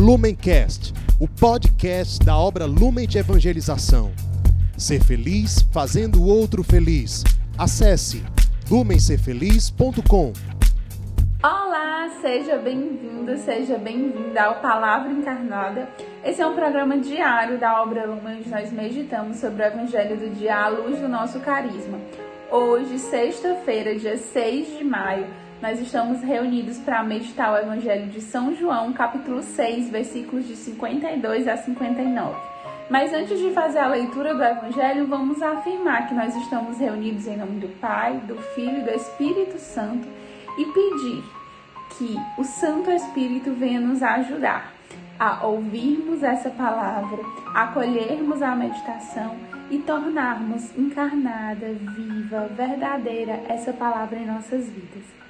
Lumencast, o podcast da obra Lumen de Evangelização. Ser feliz fazendo o outro feliz. Acesse lumencerfeliz.com. Olá, seja bem-vindo, seja bem-vinda ao Palavra Encarnada. Esse é um programa diário da obra Lumen onde nós meditamos sobre o Evangelho do dia à luz do nosso carisma. Hoje, sexta-feira, dia 6 de maio, nós estamos reunidos para meditar o Evangelho de São João, capítulo 6, versículos de 52 a 59. Mas antes de fazer a leitura do Evangelho, vamos afirmar que nós estamos reunidos em nome do Pai, do Filho e do Espírito Santo e pedir que o Santo Espírito venha nos ajudar a ouvirmos essa palavra, acolhermos a meditação e tornarmos encarnada, viva, verdadeira essa palavra em nossas vidas.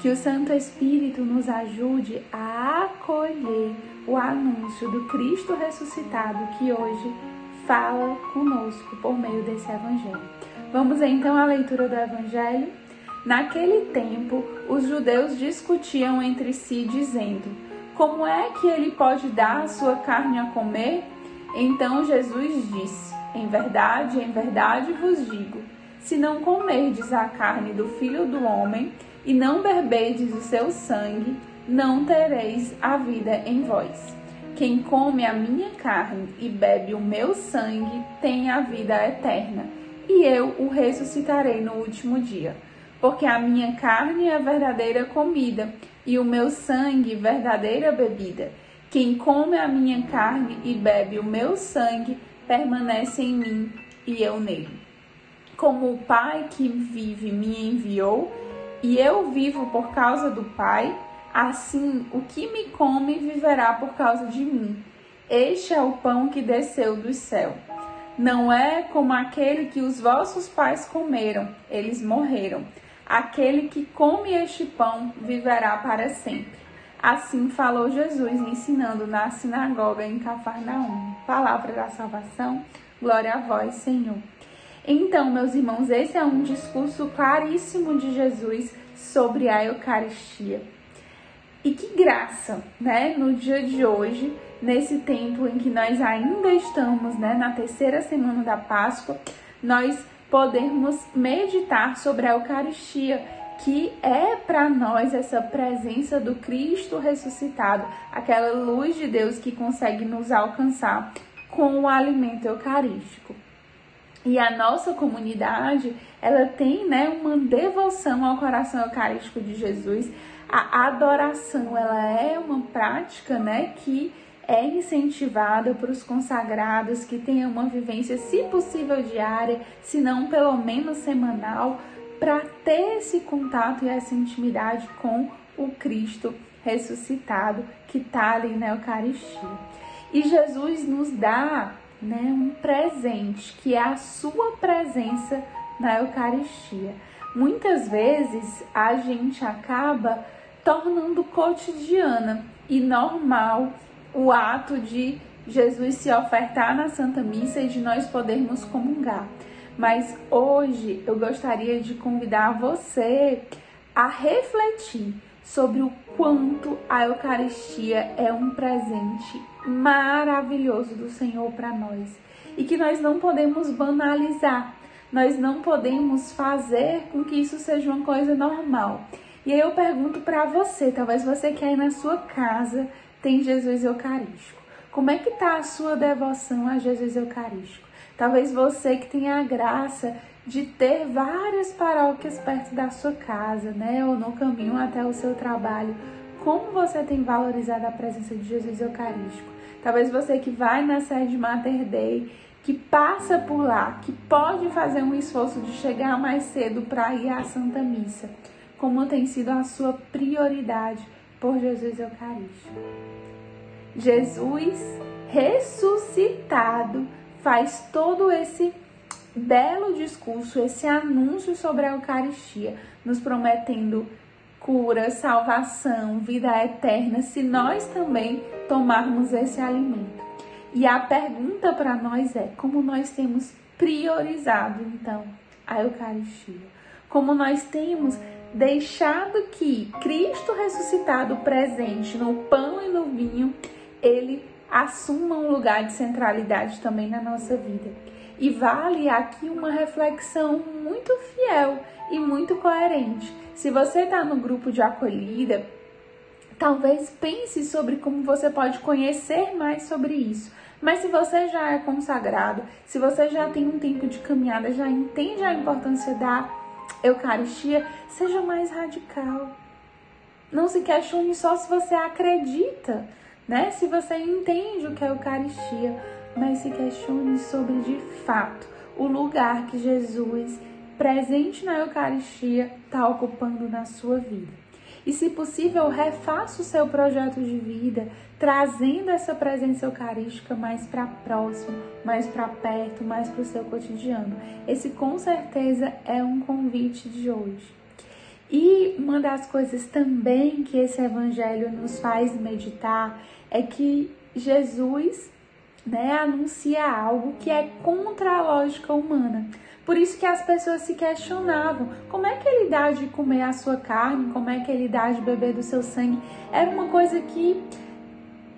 Que o Santo Espírito nos ajude a acolher o anúncio do Cristo ressuscitado que hoje fala conosco por meio desse Evangelho. Vamos então à leitura do Evangelho. Naquele tempo, os judeus discutiam entre si, dizendo: Como é que ele pode dar a sua carne a comer? Então Jesus disse: Em verdade, em verdade vos digo: se não comerdes a carne do filho do homem e não beberdes o seu sangue, não tereis a vida em vós. Quem come a minha carne e bebe o meu sangue tem a vida eterna, e eu o ressuscitarei no último dia. Porque a minha carne é verdadeira comida, e o meu sangue verdadeira bebida. Quem come a minha carne e bebe o meu sangue permanece em mim e eu nele. Como o Pai que vive me enviou, e eu vivo por causa do Pai, assim o que me come viverá por causa de mim. Este é o pão que desceu do céu. Não é como aquele que os vossos pais comeram, eles morreram. Aquele que come este pão viverá para sempre. Assim falou Jesus, ensinando na sinagoga em Cafarnaum. Palavra da salvação, glória a vós, Senhor. Então, meus irmãos, esse é um discurso claríssimo de Jesus sobre a Eucaristia. E que graça, né, no dia de hoje, nesse tempo em que nós ainda estamos, né, na terceira semana da Páscoa, nós podermos meditar sobre a Eucaristia, que é para nós essa presença do Cristo ressuscitado, aquela luz de Deus que consegue nos alcançar com o alimento eucarístico. E a nossa comunidade, ela tem, né, uma devoção ao coração eucarístico de Jesus. A adoração, ela é uma prática, né, que é incentivada para os consagrados que tenham uma vivência, se possível, diária, se não pelo menos semanal, para ter esse contato e essa intimidade com o Cristo ressuscitado que está ali na Eucaristia. E Jesus nos dá né, um presente, que é a sua presença na Eucaristia. Muitas vezes a gente acaba tornando cotidiana e normal o ato de Jesus se ofertar na Santa Missa e de nós podermos comungar. Mas hoje eu gostaria de convidar você a refletir sobre o quanto a Eucaristia é um presente maravilhoso do Senhor para nós e que nós não podemos banalizar, nós não podemos fazer com que isso seja uma coisa normal. E aí eu pergunto para você, talvez você que aí na sua casa tem Jesus Eucarístico. Como é que está a sua devoção a Jesus Eucarístico? Talvez você que tenha a graça de ter várias paróquias perto da sua casa, né? Ou no caminho até o seu trabalho. Como você tem valorizado a presença de Jesus Eucarístico? Talvez você que vai na sede Mater Dei, que passa por lá, que pode fazer um esforço de chegar mais cedo para ir à Santa Missa. Como tem sido a sua prioridade por Jesus Eucarístico? Jesus ressuscitado faz todo esse belo discurso, esse anúncio sobre a Eucaristia, nos prometendo cura, salvação, vida eterna, se nós também tomarmos esse alimento. E a pergunta para nós é: como nós temos priorizado então a Eucaristia? Como nós temos deixado que Cristo ressuscitado presente no pão e no vinho ele assuma um lugar de centralidade também na nossa vida. E vale aqui uma reflexão muito fiel e muito coerente. Se você está no grupo de acolhida, talvez pense sobre como você pode conhecer mais sobre isso. Mas se você já é consagrado, se você já tem um tempo de caminhada, já entende a importância da Eucaristia, seja mais radical. Não se questione só se você acredita, né? Se você entende o que é Eucaristia, mas se questione sobre de fato o lugar que Jesus, presente na Eucaristia, está ocupando na sua vida. E, se possível, refaça o seu projeto de vida, trazendo essa presença eucarística mais para próximo, mais para perto, mais para o seu cotidiano. Esse com certeza é um convite de hoje. E uma das coisas também que esse evangelho nos faz meditar é que Jesus né, anuncia algo que é contra a lógica humana. Por isso que as pessoas se questionavam: como é que ele dá de comer a sua carne? Como é que ele dá de beber do seu sangue? Era uma coisa que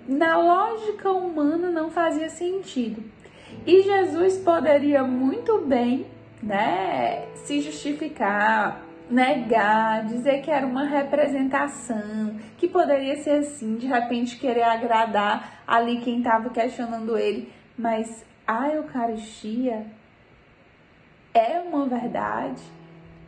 na lógica humana não fazia sentido. E Jesus poderia muito bem, né, se justificar, negar, dizer que era uma representação, que poderia ser assim, de repente querer agradar ali quem estava questionando ele, mas a Eucaristia é uma verdade,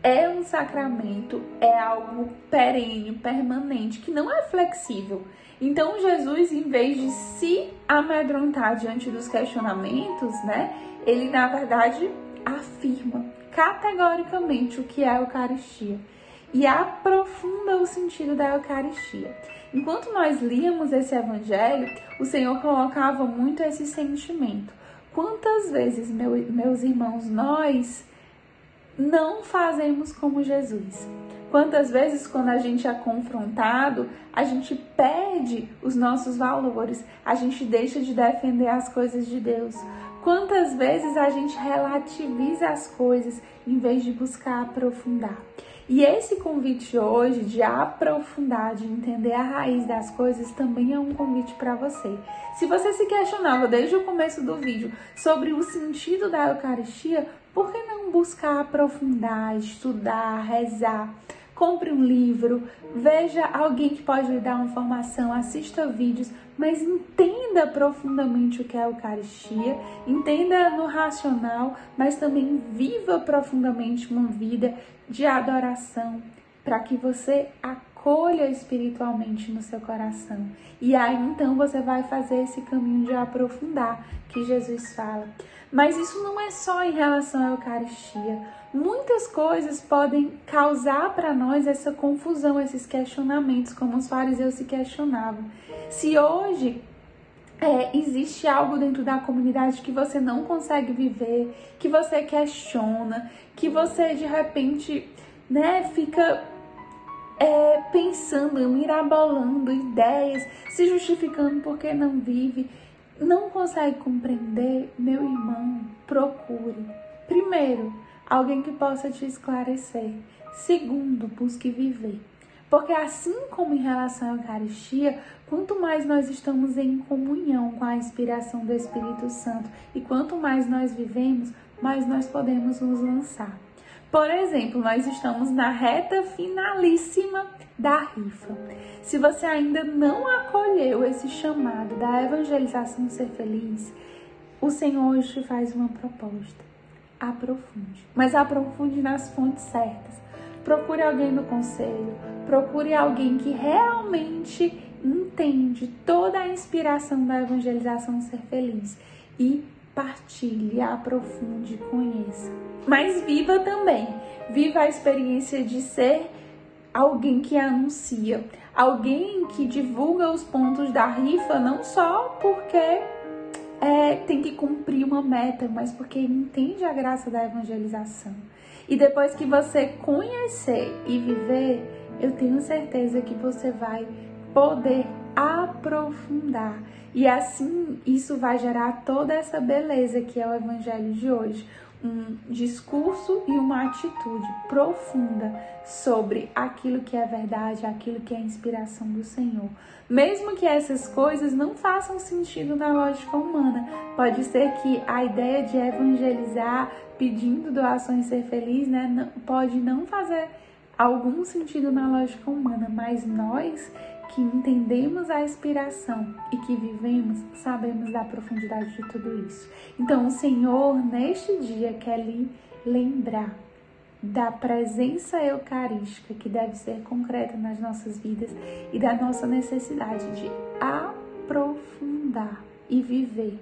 é um sacramento, é algo perene, permanente, que não é flexível. Então Jesus, em vez de se amedrontar diante dos questionamentos, né, ele na verdade afirma categoricamente o que é a Eucaristia e aprofunda o sentido da Eucaristia. Enquanto nós líamos esse evangelho, o Senhor colocava muito esse sentimento. Quantas vezes, meu, meus irmãos, nós não fazemos como Jesus? Quantas vezes, quando a gente é confrontado, a gente perde os nossos valores, a gente deixa de defender as coisas de Deus. Quantas vezes a gente relativiza as coisas em vez de buscar aprofundar. E esse convite hoje de aprofundar, de entender a raiz das coisas, também é um convite para você. Se você se questionava desde o começo do vídeo sobre o sentido da Eucaristia, por que não buscar aprofundar, estudar, rezar? Compre um livro, veja alguém que pode lhe dar uma informação, assista vídeos, mas entenda profundamente o que é a Eucaristia, entenda no racional, mas também viva profundamente uma vida de adoração, para que você acolha espiritualmente no seu coração. E aí então você vai fazer esse caminho de aprofundar que Jesus fala. Mas isso não é só em relação à Eucaristia. Muitas coisas podem causar para nós essa confusão, esses questionamentos, como os fariseus se questionavam. Se hoje é, existe algo dentro da comunidade que você não consegue viver, que você questiona, que você de repente né, fica é, pensando, mirabolando ideias, se justificando porque não vive, não consegue compreender, meu irmão, procure. Primeiro, alguém que possa te esclarecer. Segundo, busque viver. Porque assim como em relação à Eucaristia, quanto mais nós estamos em comunhão com a inspiração do Espírito Santo e quanto mais nós vivemos, mais nós podemos nos lançar. Por exemplo, nós estamos na reta finalíssima da rifa. Se você ainda não acolheu esse chamado da evangelização ser feliz, o Senhor hoje te faz uma proposta. Aprofunde, mas aprofunde nas fontes certas procure alguém no conselho, procure alguém que realmente entende toda a inspiração da evangelização ser feliz e partilhe, aprofunde, conheça. Mas viva também, viva a experiência de ser alguém que anuncia, alguém que divulga os pontos da rifa não só porque é, tem que cumprir uma meta, mas porque entende a graça da evangelização. E depois que você conhecer e viver, eu tenho certeza que você vai poder aprofundar. E assim isso vai gerar toda essa beleza que é o evangelho de hoje. um discurso e uma atitude profunda sobre aquilo que é verdade, aquilo que é inspiração do Senhor. Mesmo que essas coisas não façam sentido na lógica humana, pode ser que a ideia de evangelizar pedindo doações ser feliz, né, pode não fazer algum sentido na lógica humana, mas nós que entendemos a inspiração e que vivemos, sabemos da profundidade de tudo isso. Então, o Senhor, neste dia, quer lhe lembrar da presença eucarística que deve ser concreta nas nossas vidas e da nossa necessidade de aprofundar e viver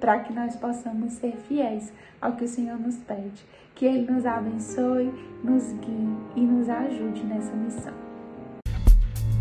para que nós possamos ser fiéis ao que o Senhor nos pede. Que Ele nos abençoe, nos guie e nos ajude nessa missão.